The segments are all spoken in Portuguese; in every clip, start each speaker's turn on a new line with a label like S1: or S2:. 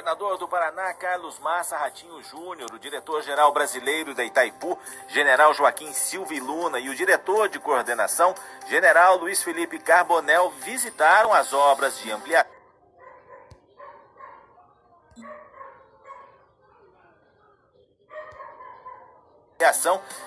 S1: governador do Paraná, Carlos Massa Ratinho Júnior, o diretor-geral brasileiro da Itaipu, general Joaquim Silva e Luna e o diretor de coordenação, general Luiz Felipe Carbonel, visitaram as obras de ampliação.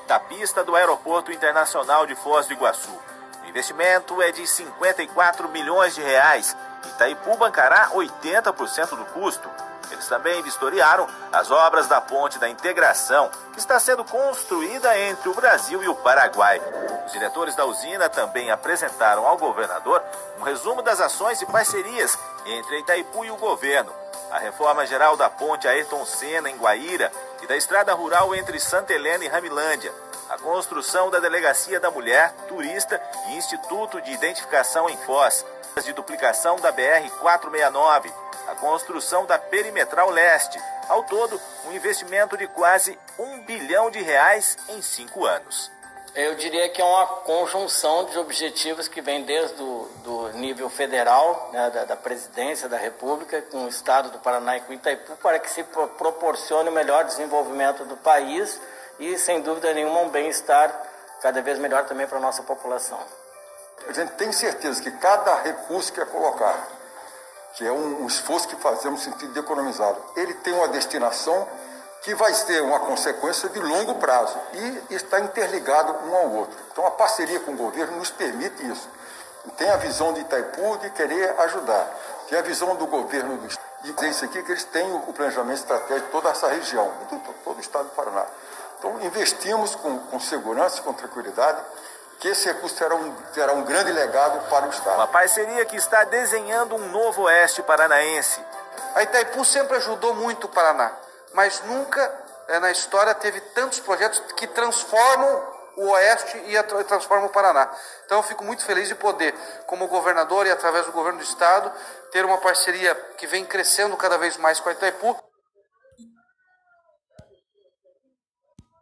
S1: da pista do Aeroporto Internacional de Foz do Iguaçu. O investimento é de 54 milhões de reais. Itaipu bancará 80% do custo. Eles também vistoriaram as obras da Ponte da Integração, que está sendo construída entre o Brasil e o Paraguai. Os diretores da usina também apresentaram ao governador um resumo das ações e parcerias entre Itaipu e o governo. A reforma geral da ponte Ayrton Senna, em Guaíra, e da estrada rural entre Santa Helena e Ramilândia, a construção da Delegacia da Mulher, Turista e Instituto de Identificação em Foz, de duplicação da BR-469, a construção da Perimetral Leste. Ao todo, um investimento de quase um bilhão de reais em cinco anos.
S2: Eu diria que é uma conjunção de objetivos que vem desde o do nível federal, né, da, da, presidência da República, com o Estado do Paraná e com Itaipu, para que se pro, proporcione o melhor desenvolvimento do país e, sem dúvida nenhuma, um bem-estar cada vez melhor também para a nossa população.
S3: A gente tem certeza que cada recurso que é colocado, que é um, esforço que fazemos no sentido de economizá-lo, ele tem uma destinação que vai ter uma consequência de longo prazo e está interligado um ao outro. Então a parceria com o governo nos permite isso. Tem a visão de Itaipu de querer ajudar, tem a visão do governo do Estado. E dizer isso aqui que eles têm o planejamento estratégico de toda essa região, de todo o estado do Paraná. Então investimos com, com segurança e com tranquilidade que esse recurso terá um, terá um grande legado para o Estado.
S1: Uma parceria que está desenhando um novo oeste paranaense.
S4: A Itaipu sempre ajudou muito o Paraná mas nunca é, na história teve tantos projetos que transformam o Oeste e transformam o Paraná. Então eu fico muito feliz de poder, como governador e através do governo do Estado, ter uma parceria que vem crescendo cada vez mais com a Itaipu.